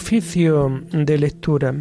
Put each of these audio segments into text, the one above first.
Oficio de lectura.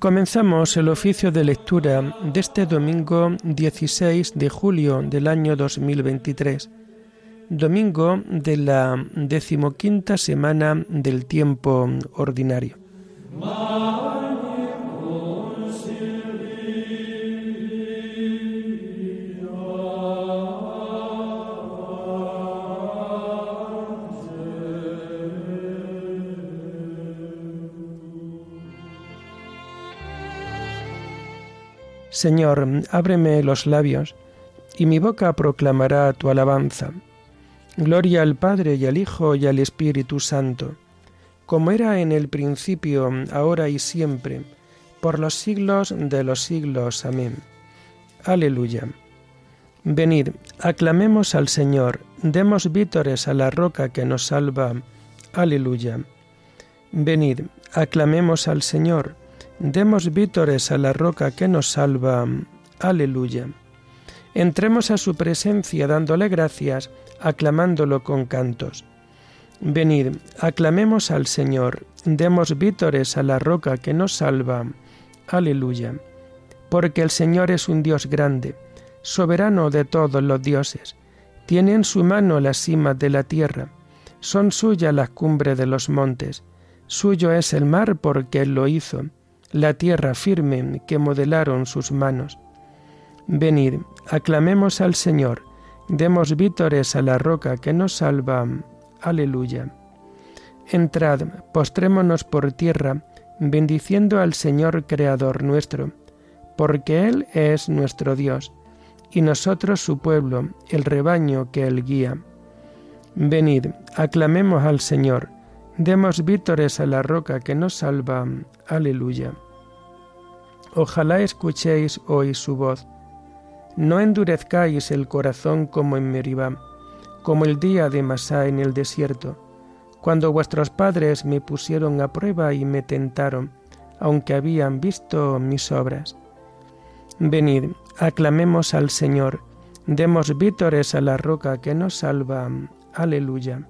Comenzamos el oficio de lectura de este domingo 16 de julio del año 2023, domingo de la decimoquinta semana del tiempo ordinario. Señor, ábreme los labios, y mi boca proclamará tu alabanza. Gloria al Padre y al Hijo y al Espíritu Santo, como era en el principio, ahora y siempre, por los siglos de los siglos. Amén. Aleluya. Venid, aclamemos al Señor, demos vítores a la roca que nos salva. Aleluya. Venid, aclamemos al Señor, Demos vítores a la roca que nos salva. Aleluya. Entremos a su presencia dándole gracias, aclamándolo con cantos. Venid, aclamemos al Señor, demos vítores a la roca que nos salva. Aleluya. Porque el Señor es un Dios grande, soberano de todos los dioses. Tiene en su mano las cimas de la tierra, son suyas las cumbres de los montes. Suyo es el mar porque Él lo hizo la tierra firme que modelaron sus manos. Venid, aclamemos al Señor, demos vítores a la roca que nos salva. Aleluya. Entrad, postrémonos por tierra, bendiciendo al Señor Creador nuestro, porque Él es nuestro Dios, y nosotros su pueblo, el rebaño que Él guía. Venid, aclamemos al Señor, demos vítores a la roca que nos salva. Aleluya. Ojalá escuchéis hoy su voz. No endurezcáis el corazón como en Meribá, como el día de Masá en el desierto, cuando vuestros padres me pusieron a prueba y me tentaron, aunque habían visto mis obras. Venid, aclamemos al Señor, demos vítores a la roca que nos salva. Aleluya.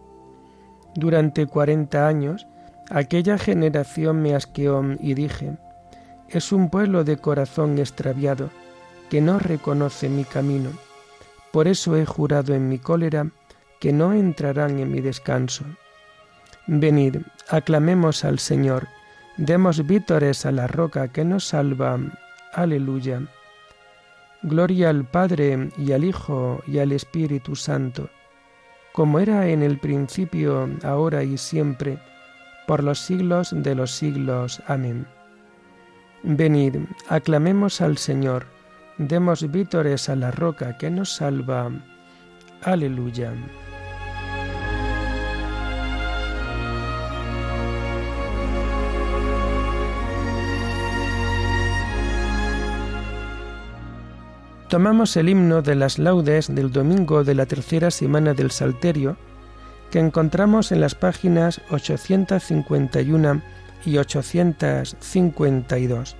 Durante cuarenta años, aquella generación me asqueó y dije, es un pueblo de corazón extraviado, que no reconoce mi camino. Por eso he jurado en mi cólera que no entrarán en mi descanso. Venid, aclamemos al Señor, demos vítores a la roca que nos salva. Aleluya. Gloria al Padre y al Hijo y al Espíritu Santo, como era en el principio, ahora y siempre, por los siglos de los siglos. Amén. Venid, aclamemos al Señor, demos vítores a la roca que nos salva. Aleluya. Tomamos el himno de las laudes del domingo de la tercera semana del Salterio, que encontramos en las páginas 851 y 852.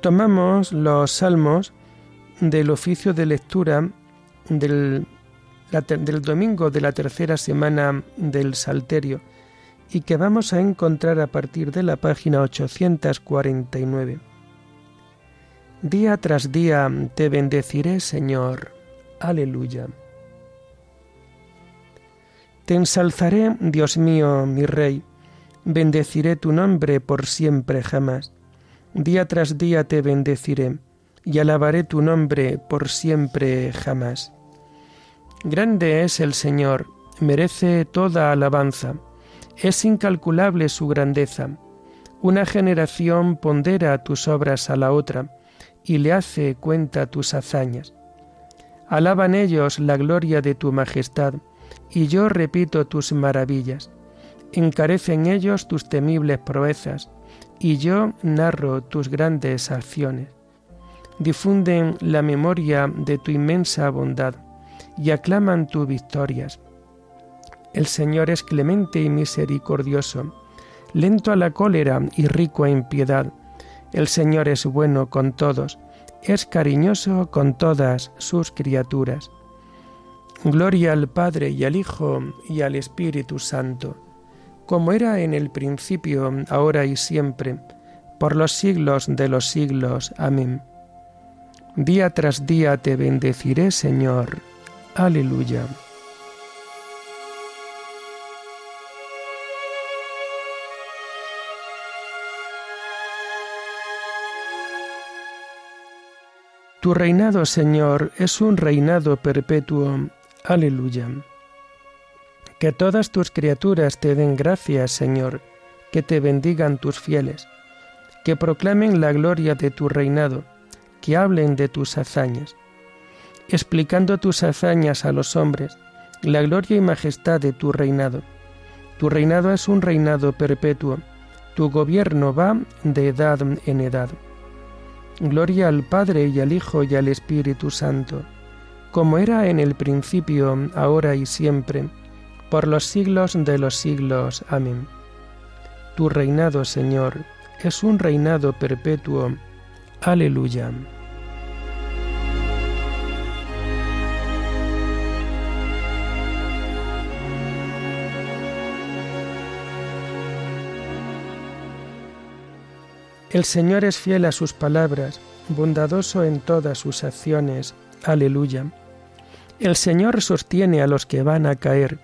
Tomamos los salmos del oficio de lectura del, domingo de la tercera semana del Salterio y que vamos a encontrar a partir de la página 849. Día tras día te bendeciré, Señor. Aleluya. Te ensalzaré, Dios mío, mi Rey, bendeciré tu nombre por siempre jamás. Día tras día te bendeciré y alabaré tu nombre por siempre jamás. Grande es el Señor, merece toda alabanza, es incalculable su grandeza. Una generación pondera tus obras a la otra y le hace cuenta tus hazañas. Alaban ellos la gloria de tu majestad, y yo repito tus maravillas. Encarecen ellos tus temibles proezas, y yo narro tus grandes acciones. Difunden la memoria de tu inmensa bondad, y aclaman tus victorias. El Señor es clemente y misericordioso, lento a la cólera y rico en piedad. El Señor es bueno con todos, es cariñoso con todas sus criaturas. Gloria al Padre y al Hijo y al Espíritu Santo, como era en el principio, ahora y siempre, por los siglos de los siglos. Amén. Día tras día te bendeciré, Señor. Aleluya. Tu reinado, Señor, es un reinado perpetuo Aleluya. Que todas tus criaturas te den gracias, Señor, que te bendigan tus fieles, que proclamen la gloria de tu reinado, que hablen de tus hazañas, explicando tus hazañas a los hombres, la gloria y majestad de tu reinado. Tu reinado es un reinado perpetuo, tu gobierno va de edad en edad. Gloria al Padre y al Hijo y al Espíritu Santo como era en el principio, ahora y siempre, por los siglos de los siglos. Amén. Tu reinado, Señor, es un reinado perpetuo. Aleluya. El Señor es fiel a sus palabras, bondadoso en todas sus acciones. Aleluya. El Señor sostiene a los que van a caer,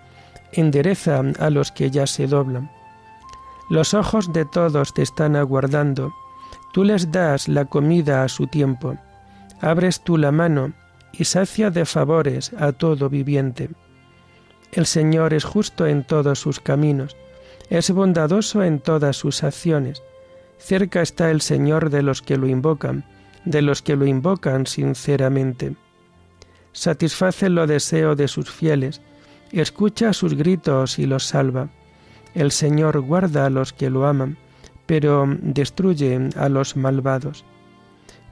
endereza a los que ya se doblan. Los ojos de todos te están aguardando, tú les das la comida a su tiempo, abres tú la mano y sacia de favores a todo viviente. El Señor es justo en todos sus caminos, es bondadoso en todas sus acciones. Cerca está el Señor de los que lo invocan, de los que lo invocan sinceramente satisface los deseos de sus fieles, escucha sus gritos y los salva. El Señor guarda a los que lo aman, pero destruye a los malvados.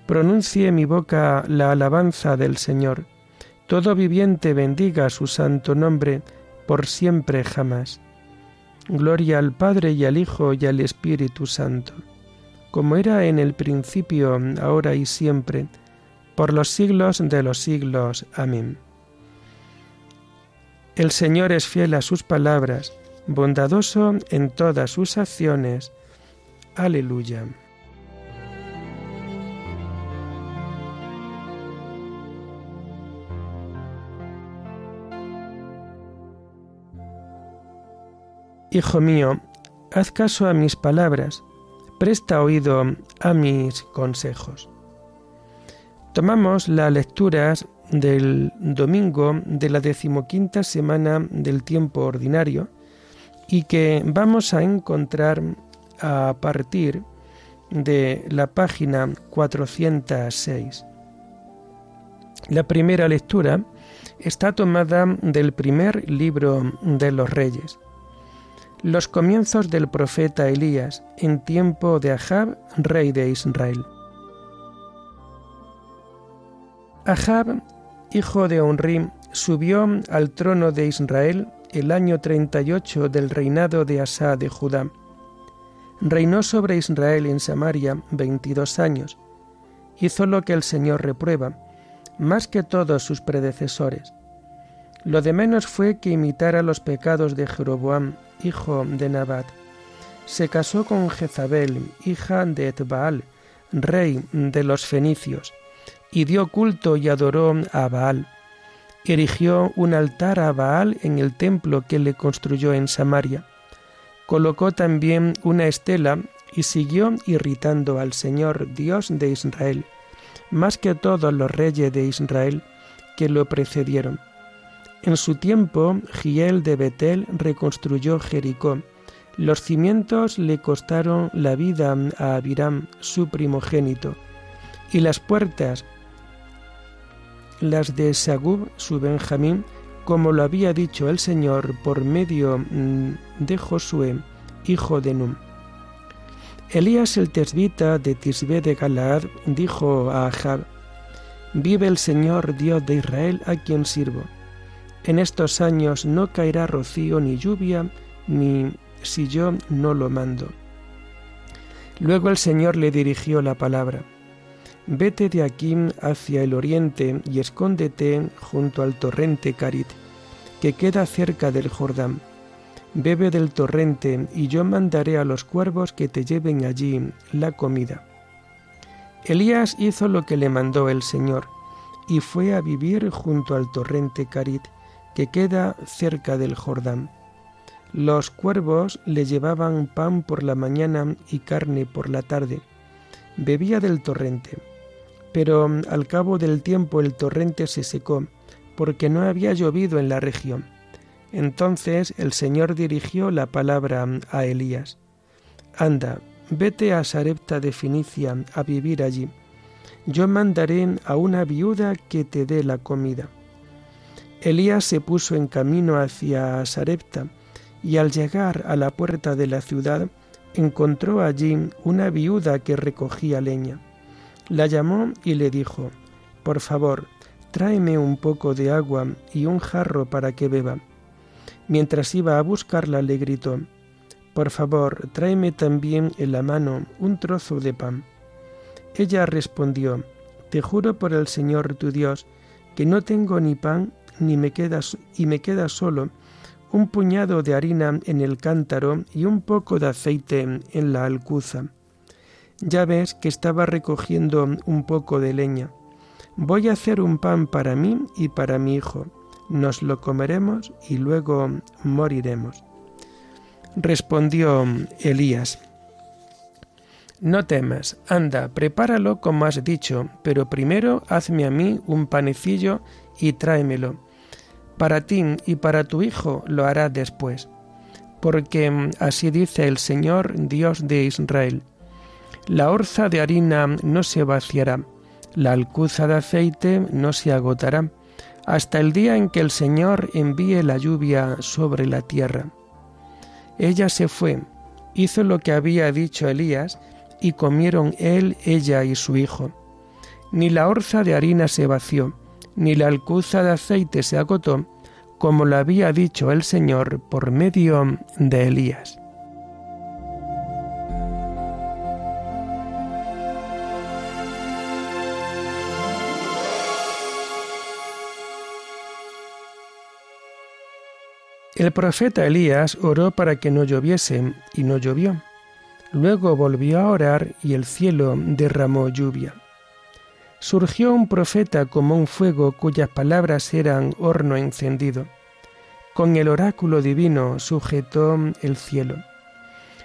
Pronuncie mi boca la alabanza del Señor. Todo viviente bendiga su santo nombre por siempre jamás. Gloria al Padre y al Hijo y al Espíritu Santo, como era en el principio, ahora y siempre, por los siglos de los siglos. Amén. El Señor es fiel a sus palabras, bondadoso en todas sus acciones. Aleluya. Hijo mío, haz caso a mis palabras, presta oído a mis consejos. Tomamos las lecturas del domingo de la decimoquinta semana del tiempo ordinario y que vamos a encontrar a partir de la página 406. La primera lectura está tomada del primer libro de los reyes. Los comienzos del profeta Elías en tiempo de Ahab, rey de Israel. Ahab, hijo de Onrim, subió al trono de Israel el año 38 del reinado de Asa de Judá. Reinó sobre Israel en Samaria veintidós años. Hizo lo que el Señor reprueba, más que todos sus predecesores. Lo de menos fue que imitara los pecados de Jeroboam, hijo de Nabat. Se casó con Jezabel, hija de Etbaal, rey de los fenicios, y dio culto y adoró a Baal. Erigió un altar a Baal en el templo que le construyó en Samaria. Colocó también una estela y siguió irritando al Señor Dios de Israel, más que todos los reyes de Israel que lo precedieron. En su tiempo, Giel de Betel reconstruyó Jericó. Los cimientos le costaron la vida a Abiram, su primogénito, y las puertas, las de Sagub, su Benjamín, como lo había dicho el Señor por medio mm, de Josué, hijo de Num. Elías el tesbita de Tisbe de Galaad dijo a Ahab, Vive el Señor Dios de Israel a quien sirvo. En estos años no caerá rocío ni lluvia, ni si yo no lo mando. Luego el Señor le dirigió la palabra. Vete de aquí hacia el oriente y escóndete junto al torrente Carit, que queda cerca del Jordán Bebe del torrente, y yo mandaré a los cuervos que te lleven allí la comida. Elías hizo lo que le mandó el Señor, y fue a vivir junto al torrente Carit, que queda cerca del Jordán. Los cuervos le llevaban pan por la mañana y carne por la tarde. Bebía del torrente. Pero al cabo del tiempo el torrente se secó, porque no había llovido en la región entonces el Señor dirigió la palabra a Elías. Anda, vete a Sarepta de Finicia a vivir allí. Yo mandaré a una viuda que te dé la comida. Elías se puso en camino hacia Sarepta y al llegar a la puerta de la ciudad encontró allí una viuda que recogía leña. La llamó y le dijo, Por favor, tráeme un poco de agua y un jarro para que beba. Mientras iba a buscarla le gritó, Por favor, tráeme también en la mano un trozo de pan. Ella respondió, Te juro por el Señor tu Dios, que no tengo ni pan ni me queda, y me queda solo un puñado de harina en el cántaro y un poco de aceite en la alcuza. Ya ves que estaba recogiendo un poco de leña. Voy a hacer un pan para mí y para mi hijo nos lo comeremos y luego moriremos. Respondió Elías, No temas, anda, prepáralo como has dicho, pero primero hazme a mí un panecillo y tráemelo. Para ti y para tu hijo lo hará después, porque así dice el Señor Dios de Israel. La orza de harina no se vaciará, la alcuza de aceite no se agotará, hasta el día en que el Señor envíe la lluvia sobre la tierra. Ella se fue, hizo lo que había dicho Elías, y comieron él, ella y su hijo. Ni la orza de harina se vació, ni la alcuza de aceite se agotó, como lo había dicho el Señor por medio de Elías. El profeta Elías oró para que no lloviese, y no llovió. Luego volvió a orar y el cielo derramó lluvia. Surgió un profeta como un fuego cuyas palabras eran horno encendido. Con el oráculo divino sujetó el cielo.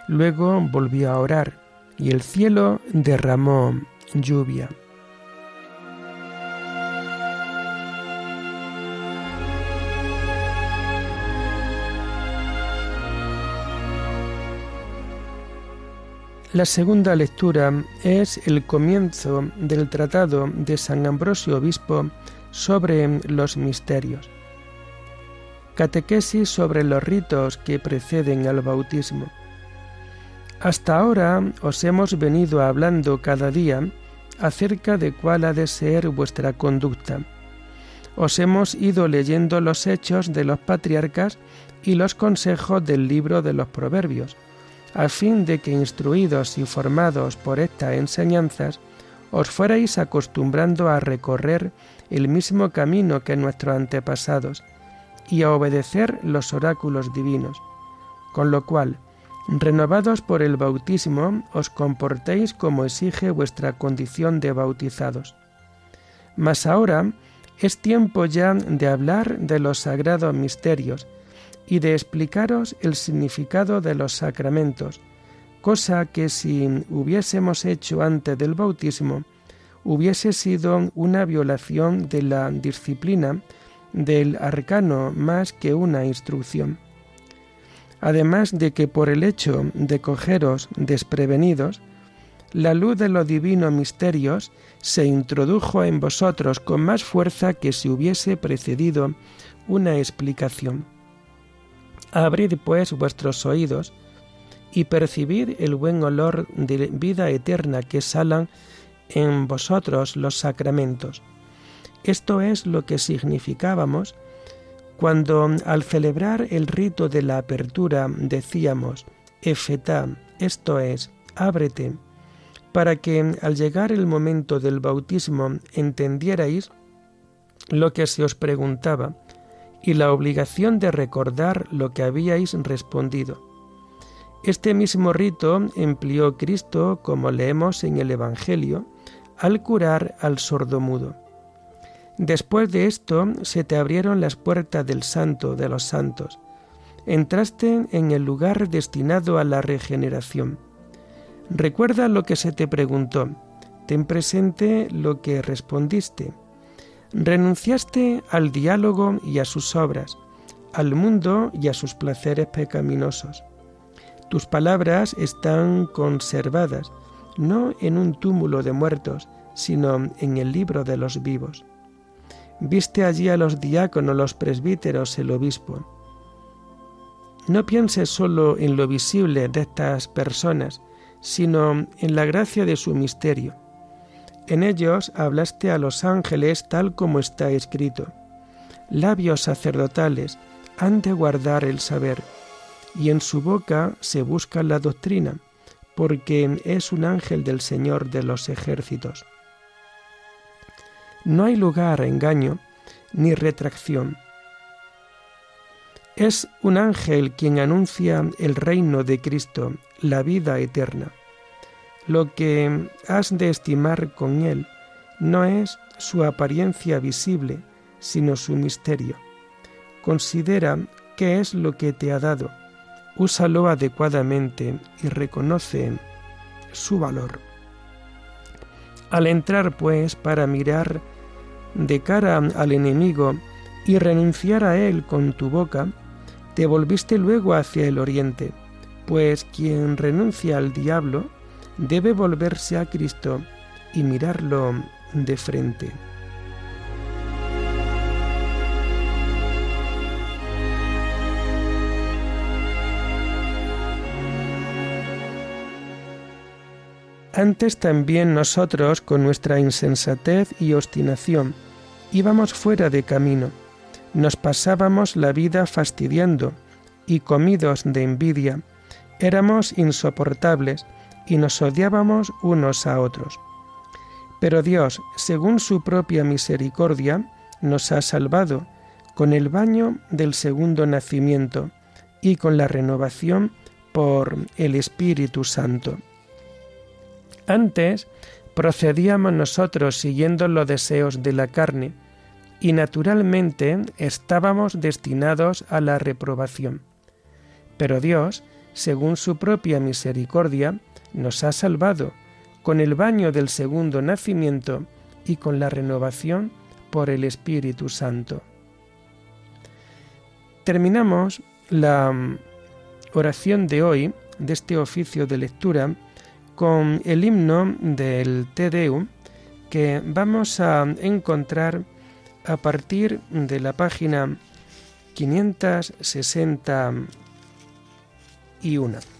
Luego volvió a orar y el cielo derramó lluvia. La segunda lectura es el comienzo del tratado de San Ambrosio Obispo sobre los misterios. Catequesis sobre los ritos que preceden al bautismo. Hasta ahora os hemos venido hablando cada día acerca de cuál ha de ser vuestra conducta. Os hemos ido leyendo los hechos de los patriarcas y los consejos del libro de los proverbios a fin de que instruidos y formados por estas enseñanzas os fuerais acostumbrando a recorrer el mismo camino que nuestros antepasados y a obedecer los oráculos divinos, con lo cual, renovados por el bautismo, os comportéis como exige vuestra condición de bautizados. Mas ahora es tiempo ya de hablar de los sagrados misterios y de explicaros el significado de los sacramentos, cosa que si hubiésemos hecho antes del bautismo, hubiese sido una violación de la disciplina del arcano más que una instrucción. Además de que por el hecho de cogeros desprevenidos, la luz de los divinos misterios se introdujo en vosotros con más fuerza que si hubiese precedido una explicación. Abrid pues vuestros oídos y percibid el buen olor de vida eterna que salan en vosotros los sacramentos. Esto es lo que significábamos cuando al celebrar el rito de la apertura decíamos, Efetá, esto es, ábrete, para que al llegar el momento del bautismo entendierais lo que se os preguntaba y la obligación de recordar lo que habíais respondido. Este mismo rito empleó Cristo, como leemos en el Evangelio, al curar al sordomudo. Después de esto se te abrieron las puertas del santo de los santos. Entraste en el lugar destinado a la regeneración. Recuerda lo que se te preguntó. Ten presente lo que respondiste. Renunciaste al diálogo y a sus obras, al mundo y a sus placeres pecaminosos. Tus palabras están conservadas no en un túmulo de muertos, sino en el libro de los vivos. Viste allí a los diáconos, los presbíteros, el obispo. No pienses solo en lo visible de estas personas, sino en la gracia de su misterio. En ellos hablaste a los ángeles tal como está escrito. Labios sacerdotales han de guardar el saber, y en su boca se busca la doctrina porque es un ángel del Señor de los ejércitos. No hay lugar a engaño ni retracción. Es un ángel quien anuncia el reino de Cristo, la vida eterna. Lo que has de estimar con él no es su apariencia visible, sino su misterio. Considera qué es lo que te ha dado úsalo adecuadamente y reconoce su valor. Al entrar, pues, para mirar de cara al enemigo y renunciar a él con tu boca, te volviste luego hacia el oriente, pues quien renuncia al diablo debe volverse a Cristo y mirarlo de frente. Antes también nosotros, con nuestra insensatez y obstinación, íbamos fuera de camino, nos pasábamos la vida fastidiando y comidos de envidia, éramos insoportables y nos odiábamos unos a otros. Pero Dios, según su propia misericordia, nos ha salvado con el baño del segundo nacimiento y con la renovación por el Espíritu Santo antes procedíamos nosotros siguiendo los deseos de la carne y naturalmente estábamos destinados a la reprobación. Pero Dios, según su propia misericordia, nos ha salvado con el baño del segundo nacimiento y con la renovación por el Espíritu Santo. Terminamos la mm, oración de hoy, de este oficio de lectura, con el himno del Te que vamos a encontrar a partir de la página 561.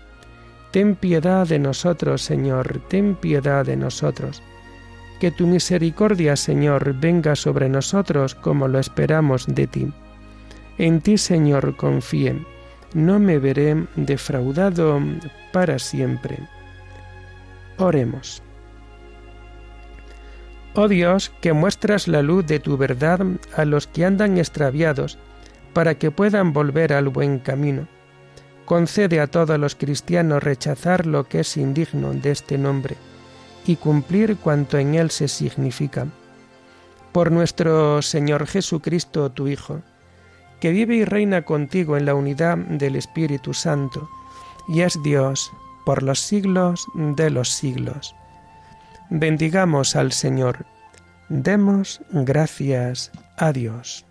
Ten piedad de nosotros, Señor, ten piedad de nosotros. Que tu misericordia, Señor, venga sobre nosotros como lo esperamos de ti. En ti, Señor, confíe. No me veré defraudado para siempre. Oremos. Oh Dios, que muestras la luz de tu verdad a los que andan extraviados, para que puedan volver al buen camino. Concede a todos los cristianos rechazar lo que es indigno de este nombre y cumplir cuanto en él se significa. Por nuestro Señor Jesucristo, tu Hijo, que vive y reina contigo en la unidad del Espíritu Santo, y es Dios por los siglos de los siglos. Bendigamos al Señor. Demos gracias a Dios.